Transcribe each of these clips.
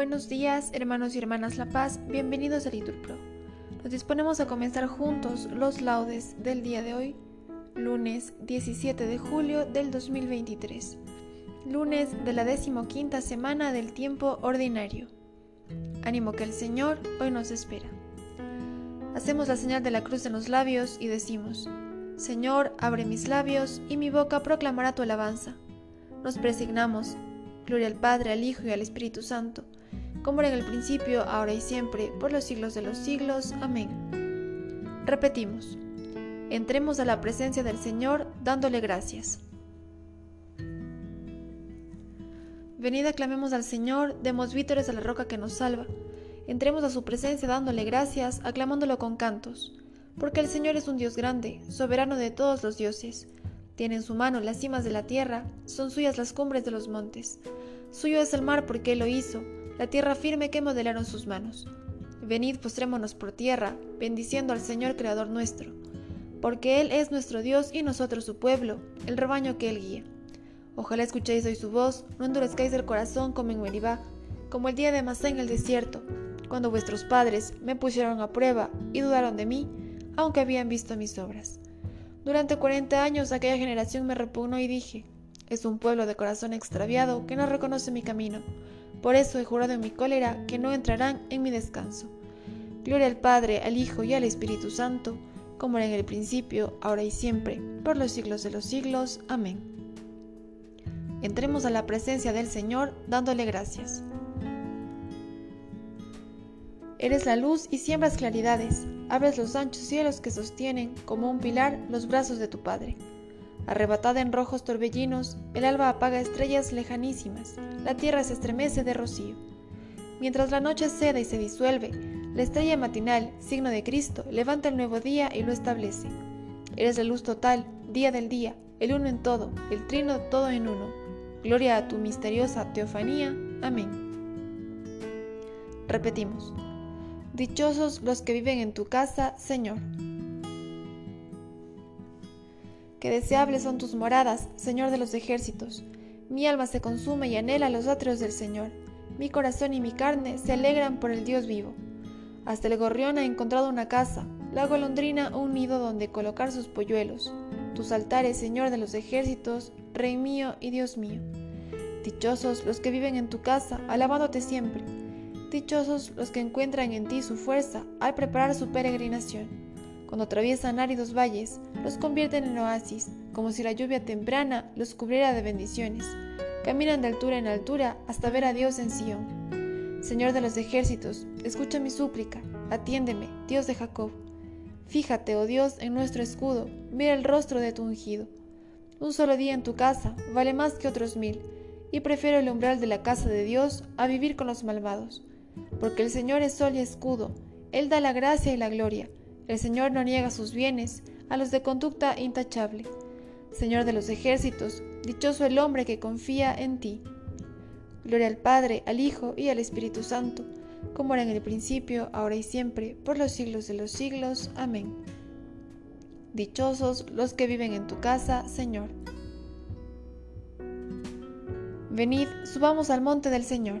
Buenos días, hermanos y hermanas La Paz, bienvenidos a Liturpro. Nos disponemos a comenzar juntos los laudes del día de hoy, lunes 17 de julio del 2023, lunes de la decimoquinta semana del tiempo ordinario. Ánimo que el Señor hoy nos espera. Hacemos la señal de la cruz en los labios y decimos, Señor, abre mis labios y mi boca proclamará tu alabanza. Nos presignamos, gloria al Padre, al Hijo y al Espíritu Santo, como era en el principio, ahora y siempre, por los siglos de los siglos. Amén. Repetimos, entremos a la presencia del Señor dándole gracias. Venid aclamemos al Señor, demos vítores a la roca que nos salva. Entremos a su presencia dándole gracias, aclamándolo con cantos, porque el Señor es un Dios grande, soberano de todos los dioses. Tiene en su mano las cimas de la tierra, son suyas las cumbres de los montes. Suyo es el mar porque Él lo hizo, la tierra firme que modelaron sus manos. Venid, postrémonos por tierra, bendiciendo al Señor Creador nuestro, porque Él es nuestro Dios y nosotros su pueblo, el rebaño que Él guía. Ojalá escuchéis hoy su voz, no endurezcáis el corazón como en Meribá, como el día de Masá en el desierto, cuando vuestros padres me pusieron a prueba y dudaron de mí, aunque habían visto mis obras. Durante cuarenta años aquella generación me repugnó y dije, es un pueblo de corazón extraviado que no reconoce mi camino. Por eso he jurado en mi cólera que no entrarán en mi descanso. Gloria al Padre, al Hijo y al Espíritu Santo, como era en el principio, ahora y siempre, por los siglos de los siglos. Amén. Entremos a la presencia del Señor dándole gracias. Eres la luz y siembras claridades, abres los anchos cielos que sostienen, como un pilar, los brazos de tu Padre. Arrebatada en rojos torbellinos, el alba apaga estrellas lejanísimas, la tierra se estremece de rocío. Mientras la noche ceda y se disuelve, la estrella matinal, signo de Cristo, levanta el nuevo día y lo establece. Eres la luz total, día del día, el uno en todo, el trino todo en uno. Gloria a tu misteriosa teofanía. Amén. Repetimos. Dichosos los que viven en tu casa, Señor. Qué deseables son tus moradas, Señor de los ejércitos. Mi alma se consume y anhela los atrios del Señor. Mi corazón y mi carne se alegran por el Dios vivo. Hasta el gorrión ha encontrado una casa, la golondrina un nido donde colocar sus polluelos. Tus altares, Señor de los ejércitos, Rey mío y Dios mío. Dichosos los que viven en tu casa, alabándote siempre. Dichosos los que encuentran en ti su fuerza al preparar su peregrinación. Cuando atraviesan áridos valles, los convierten en oasis, como si la lluvia temprana los cubriera de bendiciones. Caminan de altura en altura hasta ver a Dios en Sion. Señor de los ejércitos, escucha mi súplica, atiéndeme, Dios de Jacob. Fíjate, oh Dios, en nuestro escudo, mira el rostro de tu ungido. Un solo día en tu casa vale más que otros mil, y prefiero el umbral de la casa de Dios a vivir con los malvados porque el Señor es sol y escudo, Él da la gracia y la gloria, el Señor no niega sus bienes a los de conducta intachable. Señor de los ejércitos, dichoso el hombre que confía en ti. Gloria al Padre, al Hijo y al Espíritu Santo, como era en el principio, ahora y siempre, por los siglos de los siglos. Amén. Dichosos los que viven en tu casa, Señor. Venid, subamos al monte del Señor.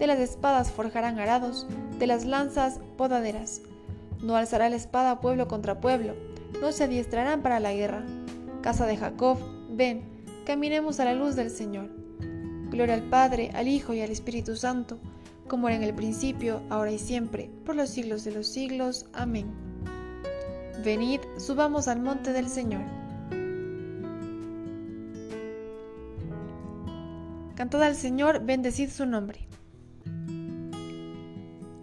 de las espadas forjarán arados, de las lanzas podaderas. No alzará la espada pueblo contra pueblo, no se adiestrarán para la guerra. Casa de Jacob, ven, caminemos a la luz del Señor. Gloria al Padre, al Hijo y al Espíritu Santo, como era en el principio, ahora y siempre, por los siglos de los siglos. Amén. Venid, subamos al monte del Señor. Cantad al Señor, bendecid su nombre.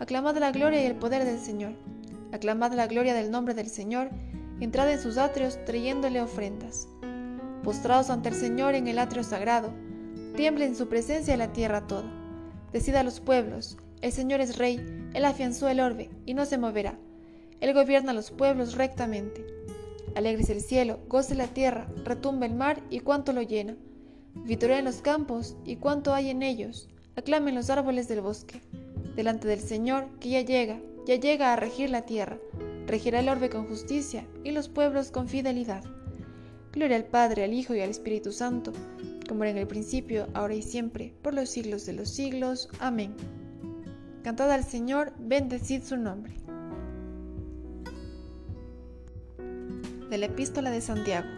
aclamad la gloria y el poder del Señor, aclamad la gloria del nombre del Señor, entrad en sus atrios trayéndole ofrendas. Postrados ante el Señor en el atrio sagrado, tiemble en su presencia la tierra toda. Decida a los pueblos, el Señor es rey, Él afianzó el orbe y no se moverá. Él gobierna a los pueblos rectamente. Alegres el cielo, goce la tierra, retumba el mar y cuánto lo llena. en los campos y cuánto hay en ellos. Aclamen los árboles del bosque. Delante del Señor, que ya llega, ya llega a regir la tierra. Regirá el orbe con justicia y los pueblos con fidelidad. Gloria al Padre, al Hijo y al Espíritu Santo, como era en el principio, ahora y siempre, por los siglos de los siglos. Amén. Cantad al Señor, bendecid su nombre. de la epístola de Santiago.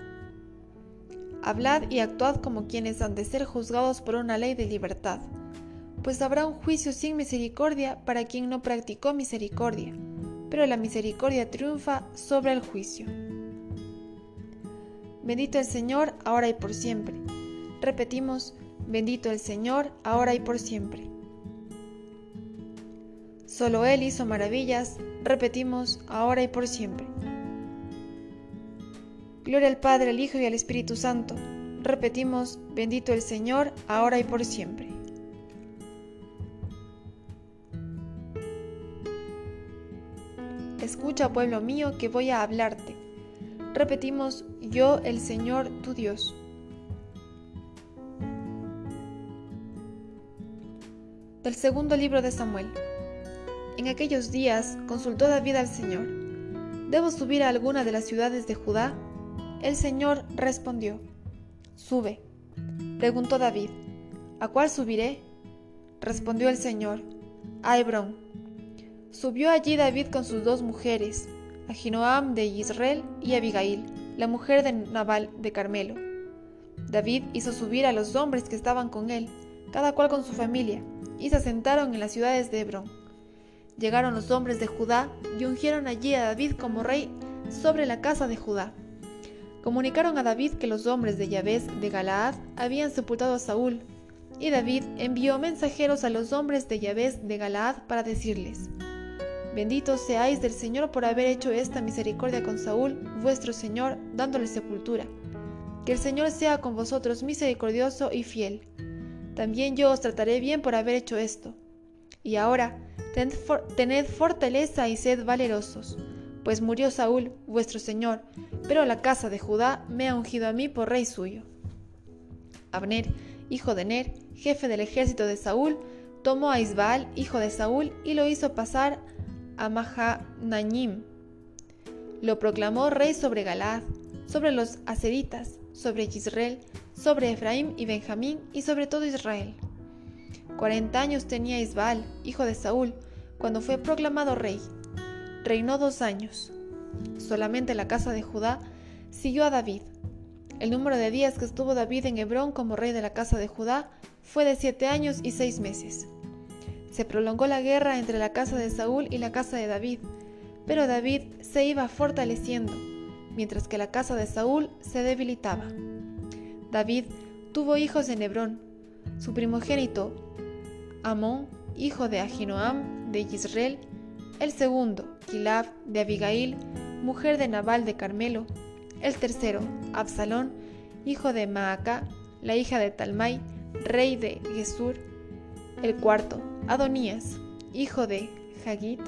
Hablad y actuad como quienes han de ser juzgados por una ley de libertad, pues habrá un juicio sin misericordia para quien no practicó misericordia, pero la misericordia triunfa sobre el juicio. Bendito el Señor, ahora y por siempre. Repetimos, bendito el Señor, ahora y por siempre. Solo Él hizo maravillas, repetimos, ahora y por siempre. Gloria al Padre, al Hijo y al Espíritu Santo. Repetimos, bendito el Señor, ahora y por siempre. Escucha, pueblo mío, que voy a hablarte. Repetimos, yo el Señor tu Dios. Del segundo libro de Samuel. En aquellos días consultó David al Señor. ¿Debo subir a alguna de las ciudades de Judá? El Señor respondió, Sube. Preguntó David, ¿a cuál subiré? Respondió el Señor, a Hebrón. Subió allí David con sus dos mujeres, Ahinoam de Israel y Abigail, la mujer de Nabal de Carmelo. David hizo subir a los hombres que estaban con él, cada cual con su familia, y se asentaron en las ciudades de Hebrón. Llegaron los hombres de Judá y ungieron allí a David como rey sobre la casa de Judá comunicaron a David que los hombres de Yahvé de Galaad habían sepultado a Saúl, y David envió mensajeros a los hombres de Yahvé de Galaad para decirles, Benditos seáis del Señor por haber hecho esta misericordia con Saúl, vuestro Señor, dándole sepultura. Que el Señor sea con vosotros misericordioso y fiel. También yo os trataré bien por haber hecho esto. Y ahora, tened fortaleza y sed valerosos pues murió Saúl, vuestro señor, pero la casa de Judá me ha ungido a mí por rey suyo. Abner, hijo de Ner, jefe del ejército de Saúl, tomó a Isbaal, hijo de Saúl, y lo hizo pasar a Mahanaim. Lo proclamó rey sobre Galaad, sobre los aseritas, sobre Israel, sobre Efraín y Benjamín y sobre todo Israel. Cuarenta años tenía Isbaal, hijo de Saúl, cuando fue proclamado rey Reinó dos años. Solamente la casa de Judá siguió a David. El número de días que estuvo David en Hebrón como rey de la casa de Judá fue de siete años y seis meses. Se prolongó la guerra entre la casa de Saúl y la casa de David, pero David se iba fortaleciendo, mientras que la casa de Saúl se debilitaba. David tuvo hijos en Hebrón. Su primogénito, Amón, hijo de Ahinoam de Israel, el segundo, Kilab de Abigail, mujer de Nabal de Carmelo, el tercero, Absalón, hijo de Maaca, la hija de Talmai, rey de Gesur, el cuarto, Adonías, hijo de Hagit,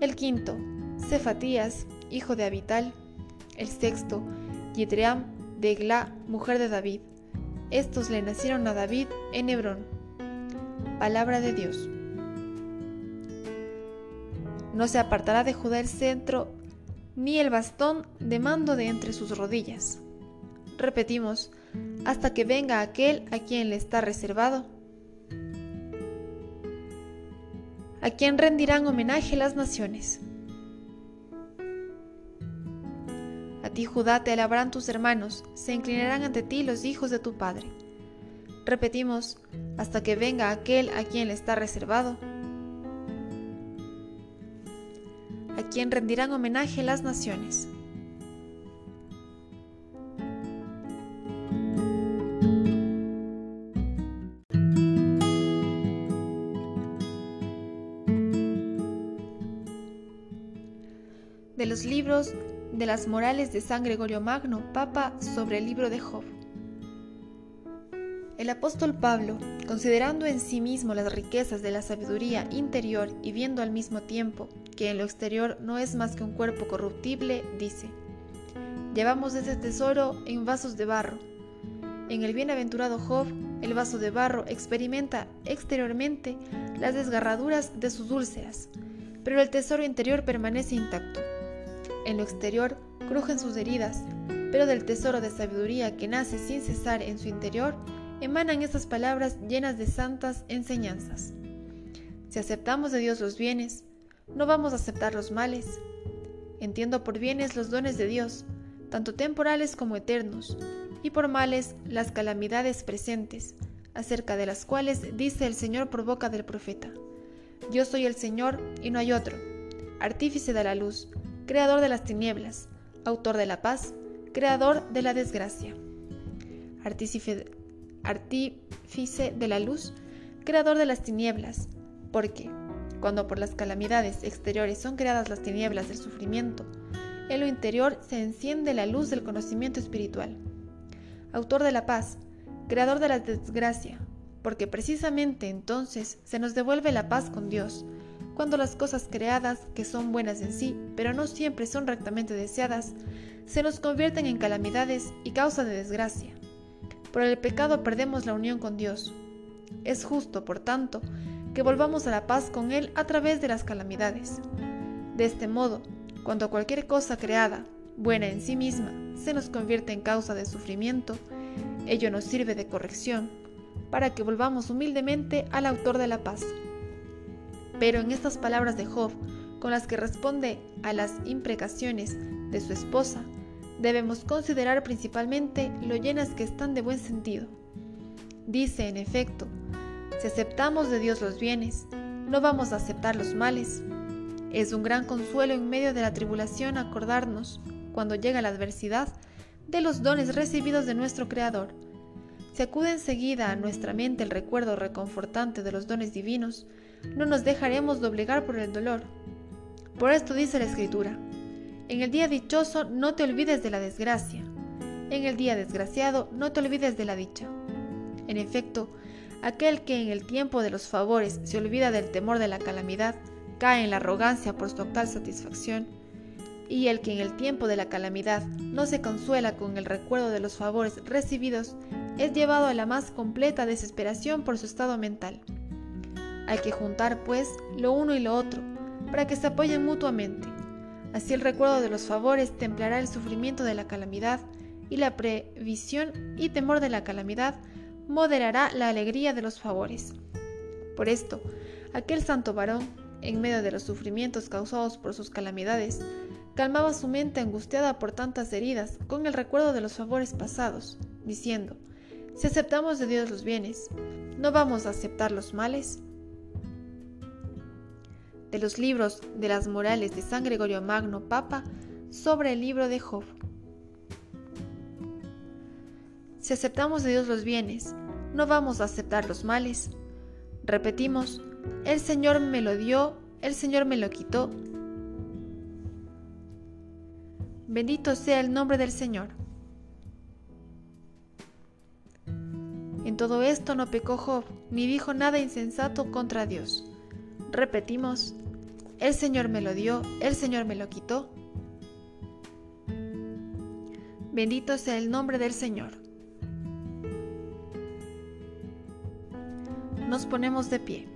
el quinto, Cefatías, hijo de Abital, el sexto, Yitream de Egla, mujer de David. Estos le nacieron a David en Hebrón. Palabra de Dios. No se apartará de Judá el centro, ni el bastón de mando de entre sus rodillas. Repetimos, hasta que venga aquel a quien le está reservado. A quien rendirán homenaje las naciones. A ti, Judá, te alabarán tus hermanos, se inclinarán ante ti los hijos de tu padre. Repetimos, hasta que venga aquel a quien le está reservado, a quien rendirán homenaje las naciones. Los libros de las morales de San Gregorio Magno, Papa, sobre el libro de Job. El apóstol Pablo, considerando en sí mismo las riquezas de la sabiduría interior y viendo al mismo tiempo que en lo exterior no es más que un cuerpo corruptible, dice, Llevamos ese tesoro en vasos de barro. En el bienaventurado Job, el vaso de barro experimenta exteriormente las desgarraduras de sus úlceras, pero el tesoro interior permanece intacto. En lo exterior crujen sus heridas, pero del tesoro de sabiduría que nace sin cesar en su interior, emanan estas palabras llenas de santas enseñanzas. Si aceptamos de Dios los bienes, no vamos a aceptar los males. Entiendo por bienes los dones de Dios, tanto temporales como eternos, y por males las calamidades presentes, acerca de las cuales dice el Señor por boca del profeta. Yo soy el Señor y no hay otro, artífice de la luz, creador de las tinieblas, autor de la paz, creador de la desgracia. Artífice, artífice de la luz, creador de las tinieblas, porque, cuando por las calamidades exteriores son creadas las tinieblas del sufrimiento, en lo interior se enciende la luz del conocimiento espiritual. Autor de la paz, creador de la desgracia, porque precisamente entonces se nos devuelve la paz con Dios, cuando las cosas creadas, que son buenas en sí, pero no siempre son rectamente deseadas, se nos convierten en calamidades y causa de desgracia. Por el pecado perdemos la unión con Dios. Es justo, por tanto, que volvamos a la paz con Él a través de las calamidades. De este modo, cuando cualquier cosa creada, buena en sí misma, se nos convierte en causa de sufrimiento, ello nos sirve de corrección, para que volvamos humildemente al autor de la paz. Pero en estas palabras de Job, con las que responde a las imprecaciones de su esposa, debemos considerar principalmente lo llenas que están de buen sentido. Dice, en efecto, si aceptamos de Dios los bienes, no vamos a aceptar los males. Es un gran consuelo en medio de la tribulación acordarnos, cuando llega la adversidad, de los dones recibidos de nuestro Creador. Si acude enseguida a nuestra mente el recuerdo reconfortante de los dones divinos, no nos dejaremos doblegar por el dolor. Por esto dice la Escritura, en el día dichoso no te olvides de la desgracia, en el día desgraciado no te olvides de la dicha. En efecto, aquel que en el tiempo de los favores se olvida del temor de la calamidad, cae en la arrogancia por su actual satisfacción, y el que en el tiempo de la calamidad no se consuela con el recuerdo de los favores recibidos, es llevado a la más completa desesperación por su estado mental. Hay que juntar, pues, lo uno y lo otro, para que se apoyen mutuamente. Así el recuerdo de los favores templará el sufrimiento de la calamidad, y la previsión y temor de la calamidad moderará la alegría de los favores. Por esto, aquel santo varón, en medio de los sufrimientos causados por sus calamidades, calmaba su mente angustiada por tantas heridas con el recuerdo de los favores pasados, diciendo, si aceptamos de Dios los bienes, ¿no vamos a aceptar los males? De los libros de las morales de San Gregorio Magno, Papa, sobre el libro de Job. Si aceptamos de Dios los bienes, no vamos a aceptar los males. Repetimos, el Señor me lo dio, el Señor me lo quitó. Bendito sea el nombre del Señor. En todo esto no pecó Job, ni dijo nada insensato contra Dios. Repetimos, el Señor me lo dio, el Señor me lo quitó. Bendito sea el nombre del Señor. Nos ponemos de pie.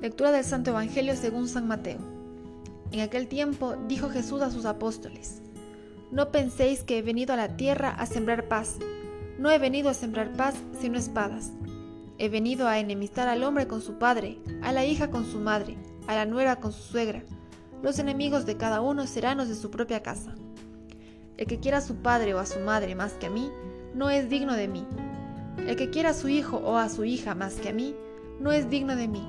Lectura del Santo Evangelio según San Mateo. En aquel tiempo dijo Jesús a sus apóstoles, No penséis que he venido a la tierra a sembrar paz. No he venido a sembrar paz, sino espadas. He venido a enemistar al hombre con su padre, a la hija con su madre, a la nuera con su suegra. Los enemigos de cada uno serán los de su propia casa. El que quiera a su padre o a su madre más que a mí, no es digno de mí. El que quiera a su hijo o a su hija más que a mí, no es digno de mí.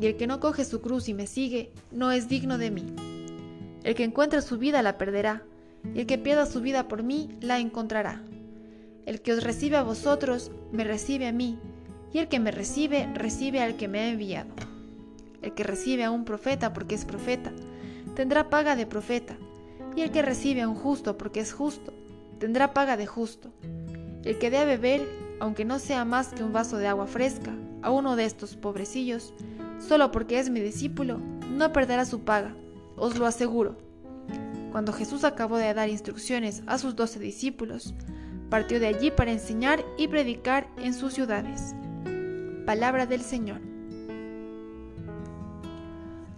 Y el que no coge su cruz y me sigue, no es digno de mí. El que encuentre su vida la perderá, y el que pierda su vida por mí la encontrará. El que os recibe a vosotros, me recibe a mí, y el que me recibe, recibe al que me ha enviado. El que recibe a un profeta porque es profeta, tendrá paga de profeta, y el que recibe a un justo porque es justo, tendrá paga de justo. El que dé a beber, aunque no sea más que un vaso de agua fresca, a uno de estos pobrecillos, solo porque es mi discípulo, no perderá su paga, os lo aseguro. Cuando Jesús acabó de dar instrucciones a sus doce discípulos, partió de allí para enseñar y predicar en sus ciudades. Palabra del Señor.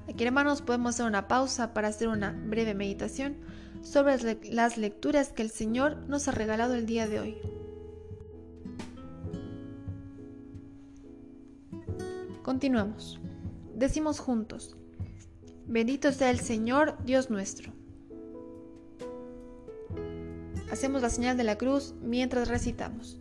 Aquí hermanos podemos hacer una pausa para hacer una breve meditación sobre las lecturas que el Señor nos ha regalado el día de hoy. Continuamos. Decimos juntos, bendito sea el Señor Dios nuestro. Hacemos la señal de la cruz mientras recitamos.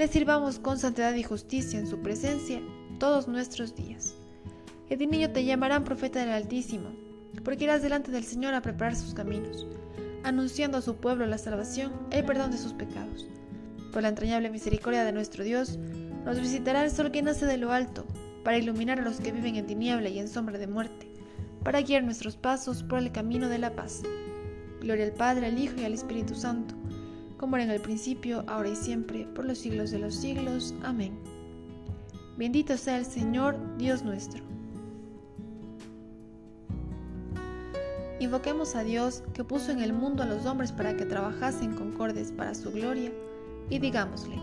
le sirvamos con santidad y justicia en su presencia todos nuestros días. Y de niño te llamarán profeta del Altísimo porque irás delante del Señor a preparar sus caminos, anunciando a su pueblo la salvación, el perdón de sus pecados. Por la entrañable misericordia de nuestro Dios, nos visitará el sol que nace de lo alto, para iluminar a los que viven en tiniebla y en sombra de muerte, para guiar nuestros pasos por el camino de la paz. Gloria al Padre, al Hijo y al Espíritu Santo, como era en el principio, ahora y siempre, por los siglos de los siglos. Amén. Bendito sea el Señor, Dios nuestro Invoquemos a Dios que puso en el mundo a los hombres para que trabajasen concordes para su gloria y digámosle,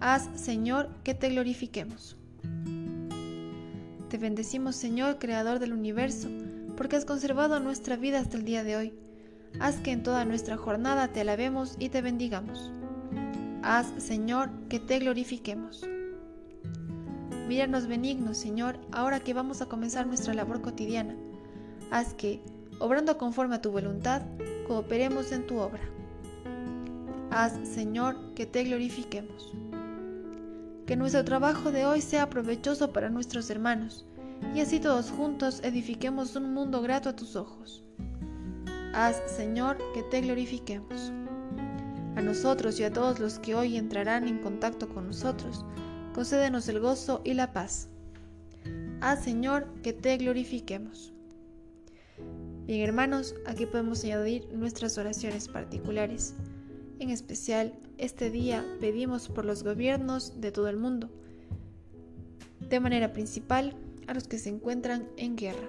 haz Señor que te glorifiquemos. Te bendecimos Señor, Creador del universo, porque has conservado nuestra vida hasta el día de hoy. Haz que en toda nuestra jornada te alabemos y te bendigamos. Haz Señor que te glorifiquemos. Míranos benignos, Señor, ahora que vamos a comenzar nuestra labor cotidiana. Haz que, obrando conforme a tu voluntad, cooperemos en tu obra. Haz, Señor, que te glorifiquemos. Que nuestro trabajo de hoy sea provechoso para nuestros hermanos, y así todos juntos edifiquemos un mundo grato a tus ojos. Haz, Señor, que te glorifiquemos. A nosotros y a todos los que hoy entrarán en contacto con nosotros, concédenos el gozo y la paz. Haz, Señor, que te glorifiquemos. Bien hermanos, aquí podemos añadir nuestras oraciones particulares. En especial, este día pedimos por los gobiernos de todo el mundo, de manera principal a los que se encuentran en guerra.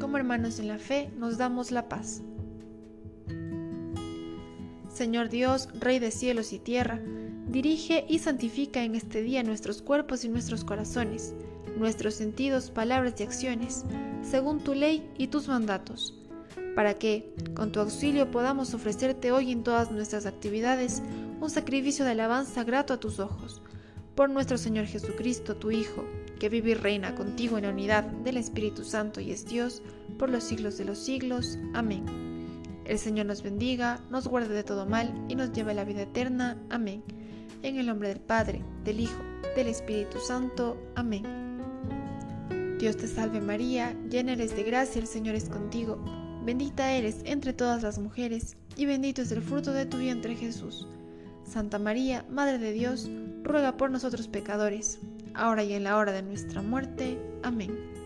Como hermanos en la fe, nos damos la paz. Señor Dios, Rey de cielos y tierra, dirige y santifica en este día nuestros cuerpos y nuestros corazones nuestros sentidos, palabras y acciones, según tu ley y tus mandatos, para que, con tu auxilio, podamos ofrecerte hoy en todas nuestras actividades un sacrificio de alabanza grato a tus ojos. Por nuestro Señor Jesucristo, tu Hijo, que vive y reina contigo en la unidad del Espíritu Santo y es Dios, por los siglos de los siglos. Amén. El Señor nos bendiga, nos guarde de todo mal y nos lleve a la vida eterna. Amén. En el nombre del Padre, del Hijo, del Espíritu Santo. Amén. Dios te salve María, llena eres de gracia, el Señor es contigo, bendita eres entre todas las mujeres, y bendito es el fruto de tu vientre Jesús. Santa María, Madre de Dios, ruega por nosotros pecadores, ahora y en la hora de nuestra muerte. Amén.